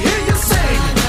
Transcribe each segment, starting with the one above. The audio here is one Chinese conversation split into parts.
hear you sing.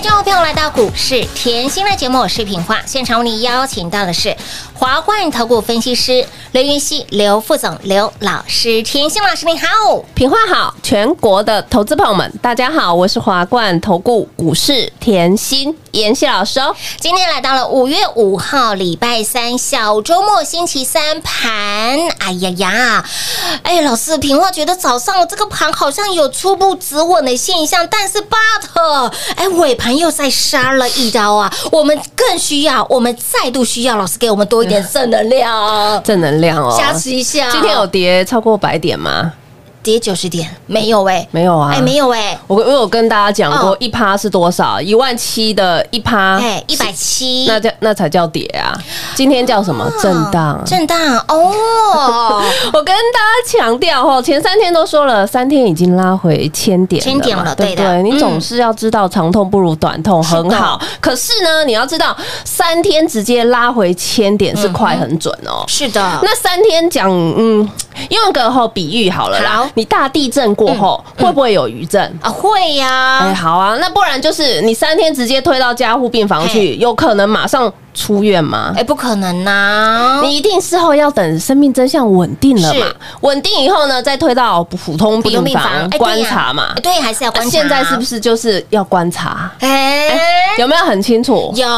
欢迎众朋友来到股市甜心的节目，视频化。现场为你邀请到的是华冠投顾分析师刘云熙、刘副总、刘老师。甜心老师你好，品话好，全国的投资朋友们，大家好，我是华冠投顾股市甜心妍希老师哦。今天来到了五月五号，礼拜三小周末，星期三盘。哎呀呀，哎，老师，平话觉得早上这个盘好像有初步止稳的现象，但是 but，哎，尾盘又再杀了一刀啊！我们更需要，我们再度需要老师给我们多一点正能量，正能量哦，加持一下。今天有跌超过百点吗？跌九十点，没有哎、没有啊，哎，没。有哎、我我有跟大家讲过哦，一趴是多少？一万七的一趴，哎，一百七，那叫那才叫跌啊！今天叫什么？震荡。震荡哦，我跟大家强调哦，前三天都说了，三天已经拉回千点千点了对的？你嗯总是要知道长痛不如短痛，很好。可是呢，你要知道，三天直接拉回千点是快很准哦。是的，那三天讲，嗯，用个后比喻好了啦好。你大地震过后嗯会不会有余震？啊会哎，呀，好啊，那不然就是你三天直接推到加护病房去，有可能马上出院吗？哎，不可能呐！你一定事后要等生命真相稳定了嘛是？稳定以后呢，再推到普通病房观察嘛哎。对，还是要观察。现在是不？是就是要观察？哎，有没有很清楚？有，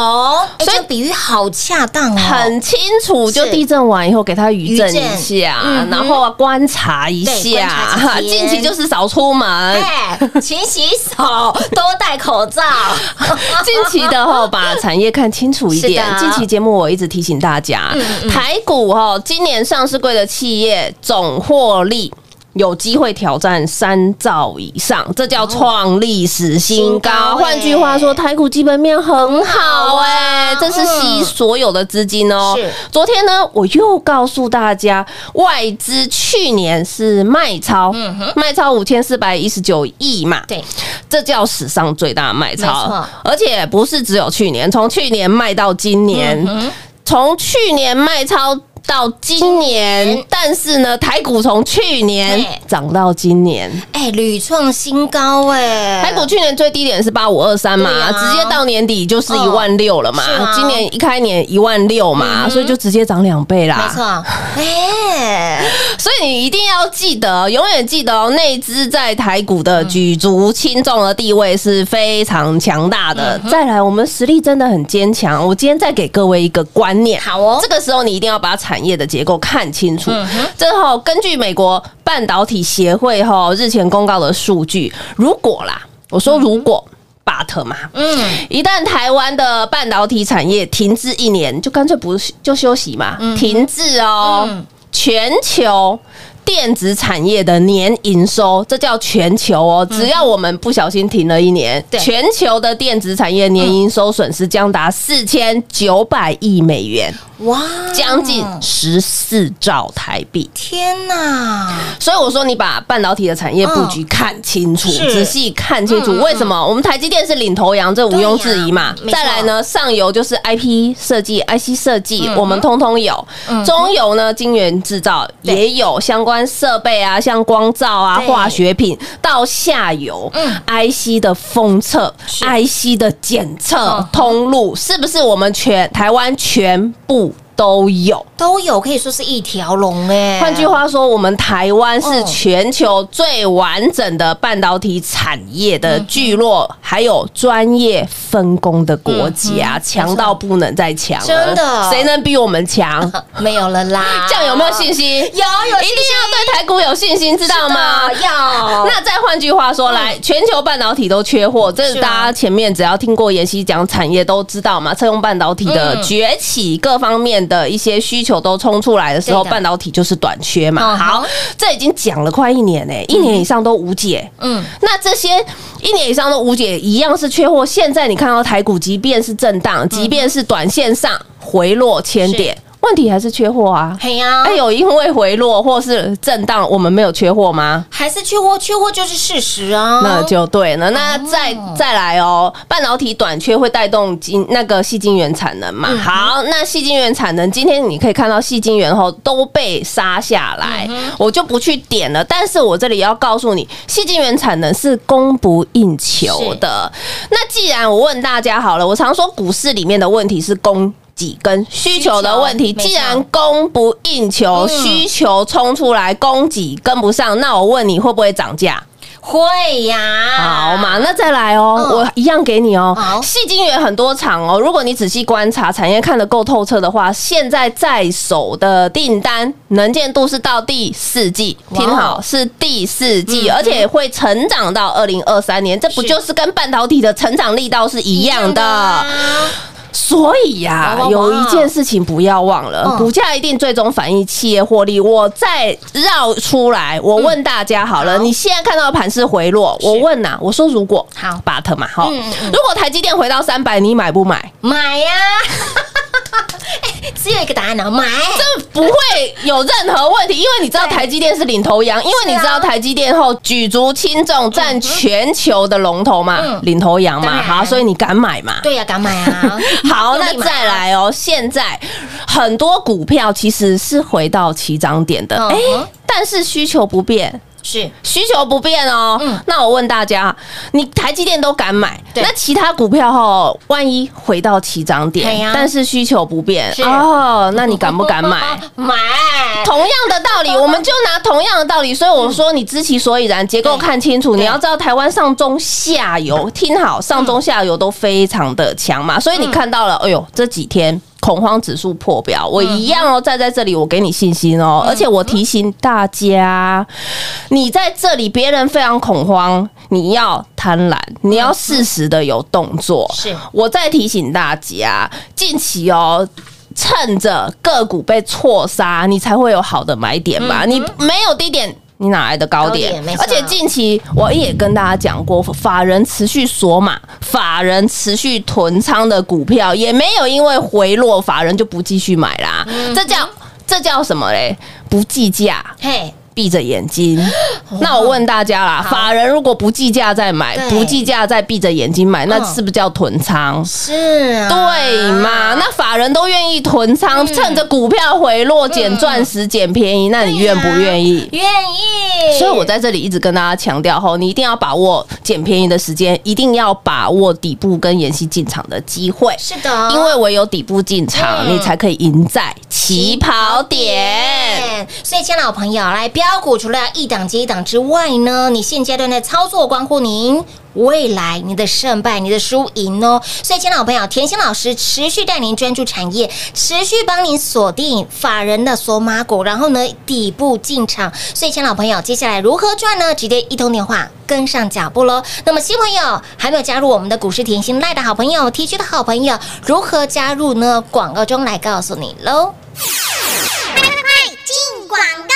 哎，所以比喻好恰当哦，很清楚，就地震完以后给他余震一下嗯，然后观察一下，近期就是少出门。哎，勤洗手，多戴口罩。近期的哈，把产业看清楚一点近期节目我一直提醒大家，台股哈，今年上市贵的企业总获利。有机会挑战三兆以上，这叫创历史新新高换句话说，台股基本面很好哎、这是吸所有的资金哦。是。昨天呢，我又告诉大家，外资去年是卖超，卖超五千四百一十九亿嘛。对，这叫史上最大的卖超，而且不是只有去年，从去年卖到今嗯年，从去年卖超。到今年，但是呢，台股从去年涨到今年，哎，屡创新高哎，台股去年最低点是八五二三嘛，啊。直接到年底就是一嗯万六了嘛。今年一开年一万六嘛，所以就直接涨两倍啦。没错，哎，所以你一定要记得，永远记得哦，内资在台股的举足轻重的地位是非常强大的。嗯再来，我们实力真的很坚强。我今天再给各位一个观念，好哦。这个时候你一定要把产业的结构看清楚。嗯这后根据美国半导体协会哈日前公告的数据，如果啦，我说如果。but 嘛，嗯，一旦台湾的半导体产业停滞一年，就干脆不就休息嘛，停滞哦。嗯全球电子产业的年营收，这叫全球哦。只要我们不小心停了一年，嗯全球的电子产业年营收损失将达四千九百亿美元，哇，将近十四兆台币。天哪！所以我说，你把半导体的产业布局看清楚，嗯仔细看清楚。为什么我们台积电是领头羊？这毋庸置疑嘛再来呢，上游就是 IP 设计、IC 设计，嗯我们通通有。中游呢，晶圆制造也有相关设备啊，像光照啊、化学品。到下游嗯，IC 的封测、IC 的检嗯测通路，是不是我们全台湾全部都有？都有，可以说是一条龙哎。换句话说，我们台湾是哦全球最完整的半导体产业的聚落，还有专业分工的国家，强到不能再强了。真的谁能比我们强？没有了啦，这样有没有信心？有，有，一定要对台股有信心，知道吗？要那再换句话说，来，全球半导体都缺货，这是大家前面只要听过妍希讲产业都知道嘛。车用半导体的嗯崛起，各方面的一些需求都冲出来的时候，半导体就是短缺嘛。好，这已经讲了快一年呢，一年以上都无解。嗯，那这些一年以上都无解，一样是缺货。现在你看到台股，即便是震荡，即便是短线上回落千点，问题还是缺货啊。嘿呀，哎，有因为回落或是震荡，我们没有缺货吗？还是缺货，缺货就是事实啊。那就对了。那再再来哦，半导体短缺会带动晶那个细晶圆产能嘛？好，那细晶圆产能今天你可以看到细晶圆后都被杀下来，我就不去点了。但是我这里要告诉你，细晶圆产能是供不应求的。那既然我问大家好了，我常说股市里面的问题是供。给跟需求的问题，既然供不应求，嗯需求冲出来，供给跟不上，那我问你会不会涨价？会呀，好嘛，那再来哦，嗯。我一样给你哦。好。细晶圆很多场哦，如果你仔细观察产业看得够透彻的话，现在在手的订单能见度是到第四季，听好是第四季，嗯而且会成长到二零二三年，这不就是跟半导体的成长力道是一样的？啊所以呀、有一件事情不要忘了，嗯。股价一定最终反映企业获利。我再绕出来，我问大家好了，你现在看到的盘势回落，我问呐、我说如果好，but 嘛，哈、嗯嗯。嗯如果台积电回到三百，你买不买？买呀，哎只有一个答案呢，买。这不会有任何问题，因为你知道台积电是领头羊，因为你知道台积电后举足轻重，占全球的龙头嘛，嗯领头羊嘛，好，所以你敢买嘛？对呀，敢买啊！好，那再来哦。现在很多股票其实是回到起涨点的，嗯哎、但是需求不变。是需求不变哦。嗯那我问大家，你台积电都敢买，那其他股票哈，万一回到起涨点，但是需求不变哦，那你敢不敢买？买，同样的道理，我们就拿同样的道理，所以我说你知其所以然，结构看清楚。你要知道台湾上中下游，听好，上中下游都非常的强嘛，所以你看到了，哎呦，这几天。恐慌指数破表，我一样哦，站在这里，我给你信心哦，而且我提醒大家，你在这里，别人非常恐慌，你要贪婪，你要适时的有动作。是我再提醒大家，近期哦。趁着个股被错杀，你才会有好的买点嘛。你没有低点，你哪来的高高点而且近期我也跟大家讲过，法人持续锁码，法人持续囤仓的股票，也没有因为回落，法人就不继续买啦。这叫这叫什么嘞？不计价。嘿，闭着眼睛。那我问大家啦，法人如果不计价再买，不计价再闭着眼睛买，那嗯是不是叫囤仓？是啊，对嘛？那法人都愿意囤仓，趁着股票回落捡钻石、捡便宜，那你愿不愿意？愿意，所以我在这里一直跟大家强调吼，你一定要把握捡便宜的时间，一定要把握底部跟妍希进场的机会。是的，因为唯有底部进场，嗯你才可以赢在起跑点。所以，亲爱的老朋友，来标股除了要一档接一档之外呢，你现阶段的操作关乎您。未来你的胜败、你的输赢哦，所以，亲老朋友，甜心老师持续带您专注产业，持续帮您锁定法人的索马股，然后呢底部进场。所以，亲老朋友，接下来如何赚呢？直接一通电话跟上脚步喽。那么，新朋友还没有加入我们的股市甜心赖的好朋友，T 区的好朋友，如何加入呢？广告中来告诉你喽。快快快进广告！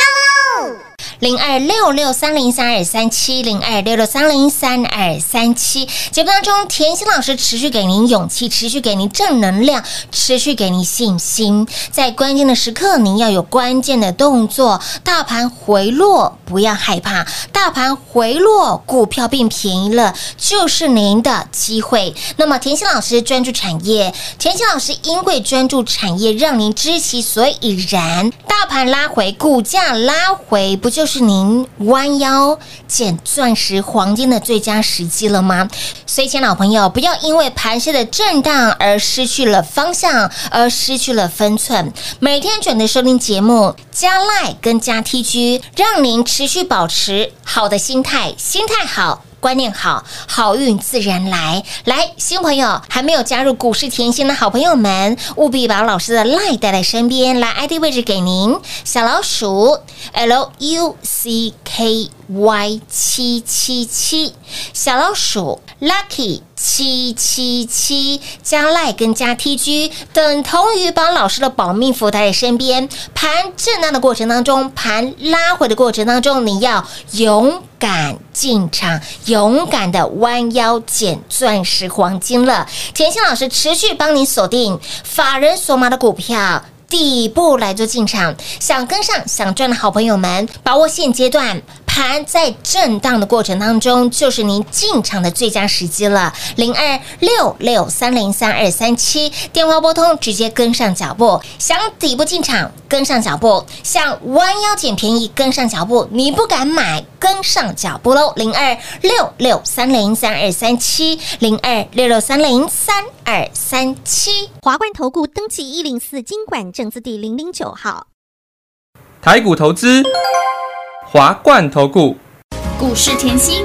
零二六六三零三二三七零二六六三零三二三七。节目当中，甜心老师持续给您勇气，持续给您正能量，持续给您信心。在关键的时刻，您要有关键的动作。大盘回落，不要害怕；大盘回落，股票变便宜了，就是您的机会。那么，甜心老师专注产业，甜心老师因为专注产业，让您知其所以然。大盘拉回，股价拉回，不就是是您弯腰捡钻石、黄金的最佳时机了吗？所以，亲老朋友，不要因为盘势的震荡而失去了方向，而失去了分寸。每天准时收听节目，加赖跟加 TG，让您持续保持好的心态，心态好。观念好，好运自然来。来，新朋友还没有加入股市甜心的好朋友们，务必把老师的 lie 带在身边，来 ID 位置给您，小老鼠 L U C K Y 七七七，小老鼠 Lucky 七七七，加赖跟加 TG 等同于把老师的保命符带在身边。盘震荡的过程当中，盘拉回的过程当中，你要勇敢进场，勇敢的弯腰捡钻石、黄金了。甜心老师持续帮你锁定法人索马的股票。底部来做进场，想跟上、想赚的好朋友们，把握现阶段盘在震荡的过程当中，就是您进场的最佳时机了。零二六六三零三二三七电话拨通，直接跟上脚步。想底部进场，跟上脚步；想弯腰捡便宜，跟上脚步。你不敢买，跟上脚步喽。零二六六三零三二三七，零二六六三零三二三七。华冠投顾登记一零四经管证字第零零九号。台股投资，华冠头股。股市甜心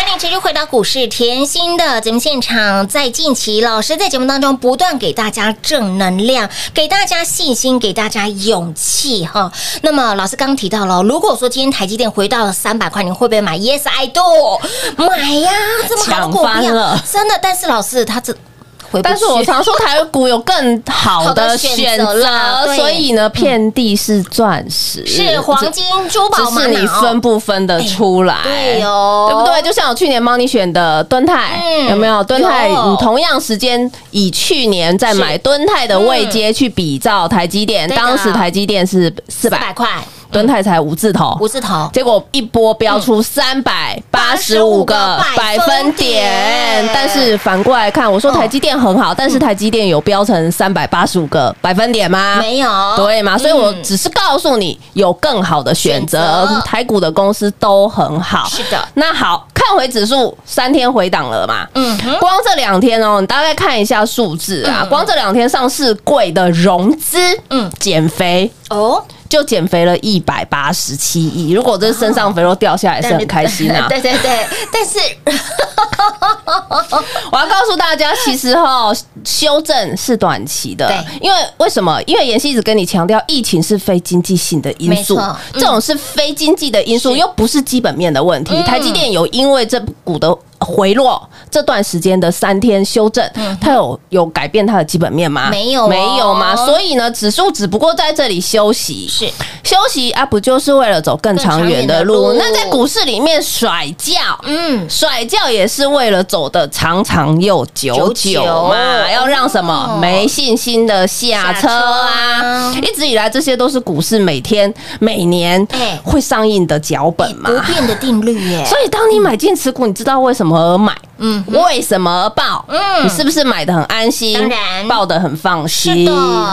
欢迎持续回到股市甜心的节目现场。在近期，老师在节目当中不断给大家正能量，给大家信心，给大家勇气哈。那么，老师刚刚提到了，如果说今天台积电回到了三百块，你会不会买？Yes, I do，买呀！这么好的股票，真的。但是老师他这但是我常说台股有更好的选择所以呢，遍地是钻石，是黄金、珠宝、只是你分不分得出来，对哦对不对？就像我去年帮你选的敦泰，嗯有没有？敦泰，你同样时间以去年在买敦泰的位阶去比照台积电，当时台积电是四百块，敦泰才五字头，五字头。结果一波飙出三百八十五个百分点，但是反过来看，我说台积电很好，但是台积电有飙成三百八十五个百分点吗？没有，对吗？所以我只是告诉你有更好的选择台股的公司都很好。是的。那好看回指数三天回档了嘛？嗯，光这两天哦，你大概看一下数字啊，嗯。光这两天上市柜的融资，嗯嗯，减肥。哦，就减肥了一百八十七亿，如果这身上肥肉掉下来，是很开心啊。对对对，但是 我要告诉大家，其实哈，修正是短期的，对因为为什么？因为妍希一直跟你强调，疫情是非经济性的因素这种是非经济的因素，又不是基本面的问题。嗯台积电有因为这股的。回落这段时间的三天修正，嗯它有有改变它的基本面吗？嗯没有哦没有吗？所以呢，指数只不过在这里休息，是休息啊，不就是为了走更长远的路？那在股市里面甩轿，嗯，甩轿也是为了走的长长又久久嘛，久要让什么哦没信心的下车啊啊！一直以来，这些都是股市每天、每年哎会上映的脚本嘛。不变的定律耶。所以，当你买进持股，你知道为什么而买？嗯嗯，为什么而报？嗯嗯，你是不是买的很安心？当然报的很放心。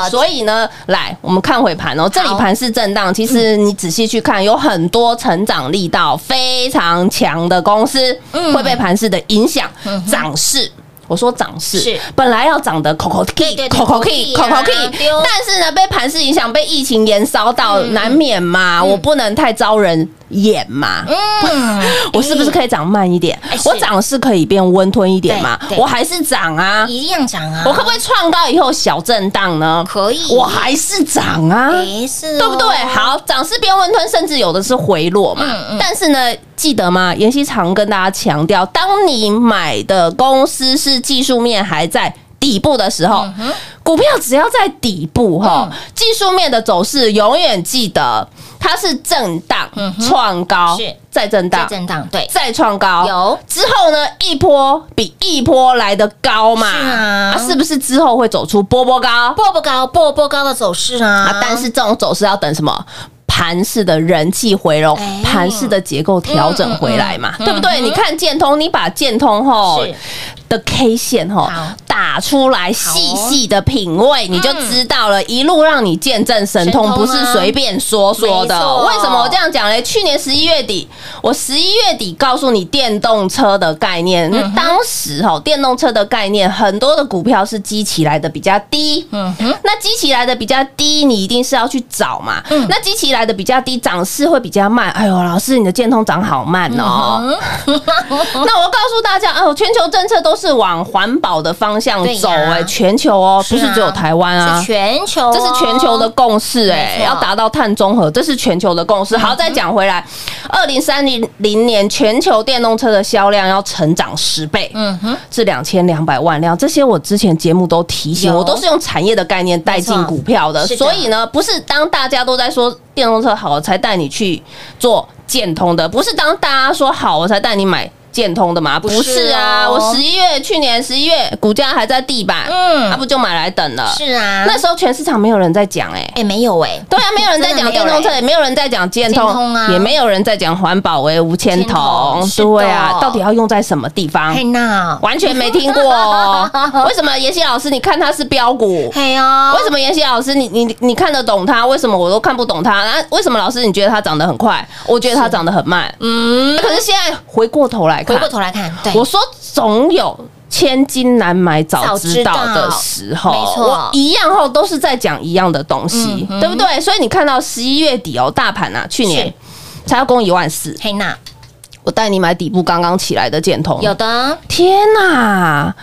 所以呢，来我们看回盘哦，这里盘是震荡，其实你仔细去看，有很多成长力道非常强的公司嗯会被盘势的影响，涨势。我说涨势是。本来要涨的口口对 key 对对口口 key key 口口 key，啊对哦但是呢，被盘势影响，被疫情延烧到，嗯。难免嘛，我不能太招人眼嘛。嗯，我是不是可以涨慢一点？我涨是可以变温吞一点嘛？我还是涨啊，一样涨啊？我可不可以创高以后小震荡呢？可以。我还是涨啊。哎是哦。对不对？好，涨势变温吞，甚至有的是回落嘛。但是呢，记得吗？妍希常跟大家强调，当你买的公司是技术面还在底部的时候，嗯股票只要在底部哈，技术面的走势永远记得它是震荡创高，再震荡，在震荡，对，再创高，有。之后呢，一波比一波来的高嘛，是啊是不是之后会走出波波高？波波高，波波高的走势啊。啊，但是这种走势要等什么？盘式的人气回笼哎，盘式的结构调整回来嘛，对不对？你看建通，你把建通后是的 K 线哈打出来，细细的品味，你就知道了。一路让你见证神通，不是随便说说的。为什么我这样讲嘞？去年十一月底，我十一月底告诉你电动车的概念，那当时哈电动车的概念，很多的股票是积起来的比较低，嗯哼，那积起来的比较低，你一定是要去找嘛。嗯那积起来的比较低，涨势会比较慢。哎呦，老师，你的建通涨好慢哦。嗯 那我告诉大家，哦，全球政策都是往环保的方向走，哎，全球哦，不是只有台湾啊。是。全球哦，这是全球的共识，哎要达到碳中和，这是全球的共识。好，再讲回来，二零三零零年全球电动车的销量要成长十倍，嗯哼，至两千两百万辆，这些我之前节目都提醒，有。我都是用产业的概念带进股票的，所以呢，不是当大家都在说电动车好，我才带你去做建通的，不是当大家说好，我才带你买。建通的吗？不不是是啊，哦我十一月去年十一月股价还在地板，嗯那不就买来等了？是啊，那时候全市场没有人在讲哎。哎没有哎，对啊，没有人在讲电动车，也没有人在讲建建通，啊也没有人在讲环保为无铅铅筒筒。是的对啊，到底要用在什么地方？嘿那，完全没听过哦。为什么妍希老师你看它是标股？嘿哦，为什么妍希老师你你你看得懂它？为什么我都看不懂它？那为什么老师你觉得它涨得很快？我觉得它涨得很慢。嗯，可是现在回过头来看回过，头来看，对，我说总有。千金难买早知道的时候，没错我一样后都是在讲一样的东西，嗯对不对？所以你看到十一月底哦，大盘啊，去年才要攻一万四，嘿娜我带你买底部刚刚起来的建通，有的，天呐！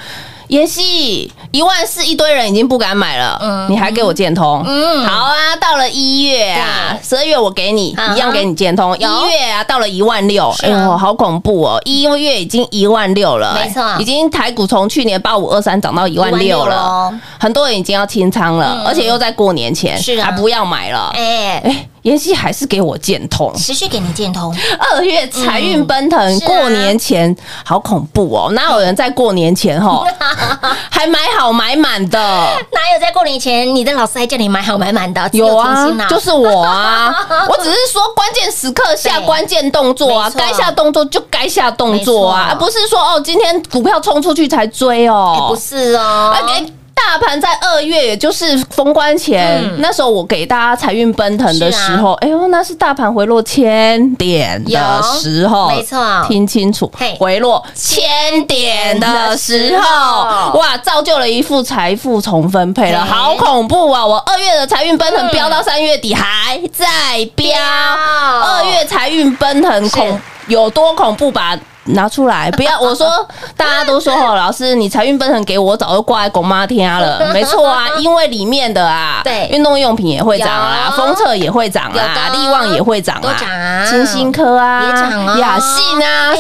妍希一万四，一堆人已经不敢买了，嗯。你还给我建通，嗯。好啊，到了一月啊，十二月我给你一样给你建通，一月啊到了一万六，啊。哎呦，好恐怖哦！一月已经一万六了，没错。哎已经台股从去年八五二三涨到一万六了，很多人已经要清仓了，嗯。而且又在过年前，是啊。还不要买了，哎，哎，妍希还是给我建通，持续给你建通，二月财运奔腾，过年前好恐怖哦！哪有人在过年前哈 还买好买满的？哪有在过年前你的老师还叫你买好买满的？有啊就是我啊！我只是说关键时刻下对。关键动作啊，该下动作就该下动作啊，而不是说哦今天股票冲出去才追哎哦，不是哦，大盘在二月，也就是封关前，嗯。那时候我给大家财运奔腾的时候，哎呦，那是大盘回落千点的时候，有没错。听清楚嘿，回落千点的时候，哇，造就了一副财富重分配了，嘿。好恐怖啊！我二月的财运奔腾嗯。飙到三月底还在飙，飙。二月财运奔腾恐有多恐怖吧？拿出来，不要我说，大家都说哦，老师你财运奔腾给我，早就挂在狗妈天了。没错啊，因为里面的啊，对。运动用品也会涨啦，有封测也会涨有啦，力旺也会涨啊啦，金星科啊，也涨啊。雅信啊，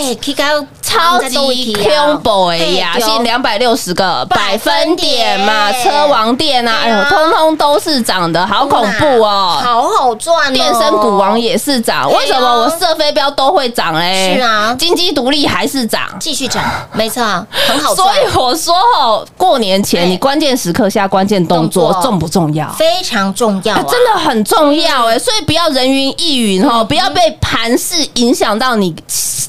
超级 combo 哎，雅信两百六十个百分点嘛，车王店啊，哎呦，通通都是涨的，好恐怖哦！好好赚哦，电声股王也是涨，为什么我射飞镖都会涨嘞？是啊。金鸡独立还是涨。继续涨，没错，很好所，以我说哦，过年前哎你关键时刻下关键动作重不重要？非常重要啊，啊真的很重要哎，所以不要人云亦云哦，不要被盘势影响到你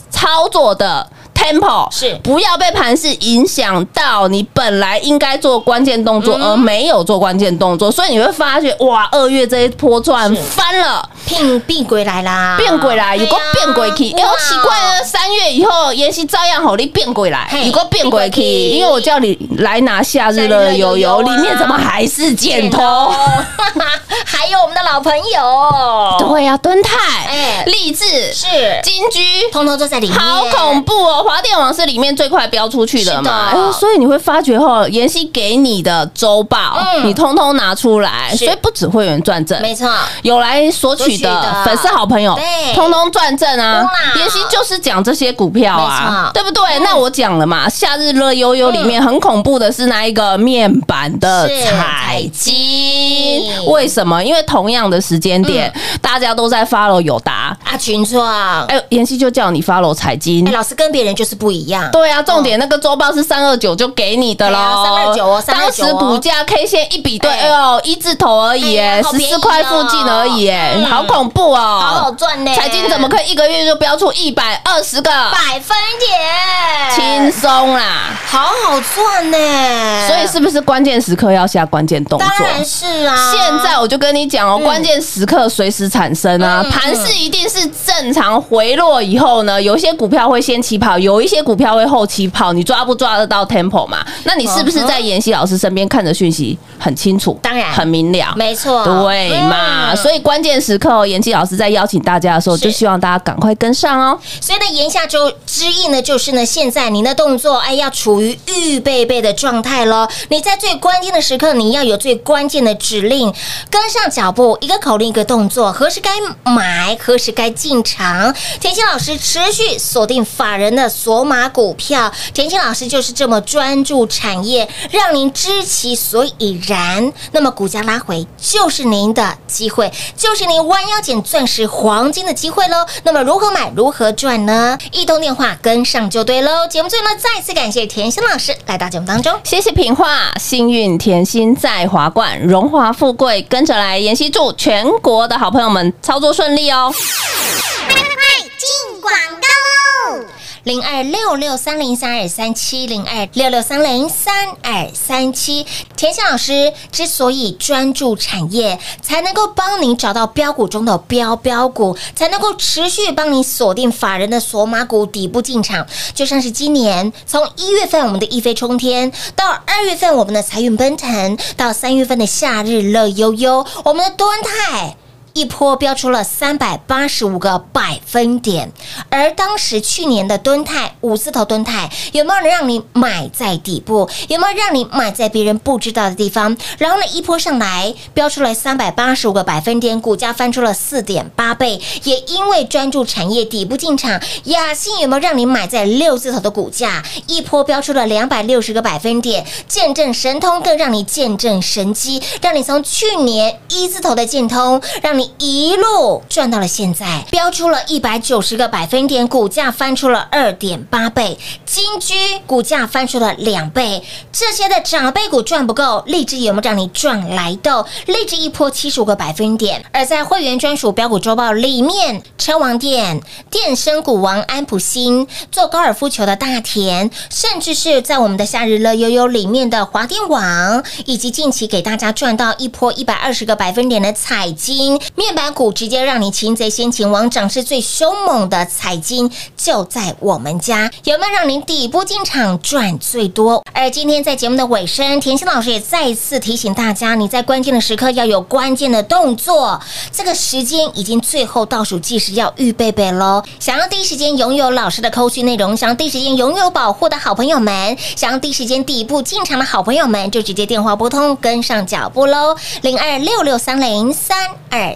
操作的 tempo，是。不要被盘势影响到你本来应该做关键动作而没有做关键动作，所以你会发觉哇，二月这一波赚翻了。变变鬼来啦，变鬼来，有个变鬼去，哎，奇怪了，三月以后妍希照样好你变鬼来。嘿，如果变鬼去，变鬼去。因为我叫你来拿夏日的油油，里面怎么还是剪头？还有我们的老朋友，对呀，敦泰、哎。励志、是。金居。通通都在里面，好恐怖哦！华电网是里面最快标出去的嘛，所以你会发觉哈，妍希给你的周报，嗯。你通通拿出来，所以不止会员转正，没错，有来索取的的。粉丝好朋友对，通通转正啊！妍希就是讲这些股票啊错，对不对？那我讲了嘛，夏日乐悠悠里面很恐怖的是那一个面板的彩金。金，为什么？因为同样的时间点，大家都在 follow 友达，啊，群创，哎，哎，妍希就叫你 follow 彩金。老师跟别人就是不一样，对啊，重点那个周报是三二九就给你的喽，三二九哦329当时股价 K 线一比对，哎。哎呦，一字头而已，哎哎，十四块附近而已，哎，嗯。好恐怖哦，好好赚呢，财经怎么可以一个月就标出一百二十个？百分点。轻松啦！好好赚呢，所以是不是关键时刻要下关键动作？当？然是啊，现在我就跟你讲哦，关键时刻随时产生啊嗯，盘势一定是正常回落以后呢，有些股票会先起跑，有一些股票会后期跑，你抓不抓得到 tempo 嘛？那你是不是在妍希老师身边看着讯息很清楚？当然很明了，没错，对嘛？嗯所以关键时刻哦，妍希老师在邀请大家的时候，就希望大家赶快跟上哦。所以呢，言下之之意呢，就是呢，现在您的动作，哎，要处于预备备的状态喽。你在最关键的时刻，你要有最关键的指令，跟上脚步，一个口令，一个动作，何时该买，何时该进场。甜心老师持续锁定法人的索马股票，田心老师就是这么专注产业，让您知其所以然。那么股价拉回就是您的机会，就是您弯腰捡钻石、黄金的机会喽。那么如何买，如何赚呢？一通电话跟上就对喽。节目最后呢，再次感谢田心老师来到节目当中。谢谢品画，幸运甜心在华冠，荣华富贵跟着来。妍希祝全国的好朋友们操作顺利哦。快快快进广告喽！零二六六三零三二三七零二六六三零三二三七。田心老师之所以专注产业，才能够帮你找到标股中的标标股，才能够持续帮你锁定法人的索马股底部进场。就像是今年从一月份我们的一飞冲天，到二月份我们的财运奔腾，到三月份的夏日乐悠悠，我们的敦泰。一波飙出了三百八十五个百分点，而当时去年的敦泰五字头敦泰有没有人让你买在底部？有没有让你买在别人不知道的地方？然后呢，一波上来飙出来三百八十五个百分点，股价翻出了四点八倍。也因为专注产业底部进场，雅信有没有让你买在六字头的股价？一波飙出了两百六十个百分点，见证神通更让你见证神机，让你从去年一字头的建通，让你一路赚到了现在，飙出了一百九十个百分点，股价翻出了二点八倍，金居股价翻出了两倍，这些的长辈股赚不够，荔枝有没有让你赚来的？荔枝一波七十五个百分点，而在会员专属标股周报里面，车王店、电声股王安普新、做高尔夫球的大田，甚至是在我们的夏日乐悠悠里面的华电网，以及近期给大家赚到一波一百二十个百分点的彩金面板股，直接让你擒贼先擒王，涨势最凶猛的彩金就在我们家，有没有让您底部进场赚最多？而今天在节目的尾声，甜心老师也再次提醒大家，你在关键的时刻要有关键的动作，这个时间已经最后倒数计时，要预备备喽。想要第一时间拥有老师的扣讯内容，想要第一时间拥有保护的好朋友们，想要第一时间底部进场的好朋友们，就直接电话拨通，跟上脚步喽，零二六六三零三二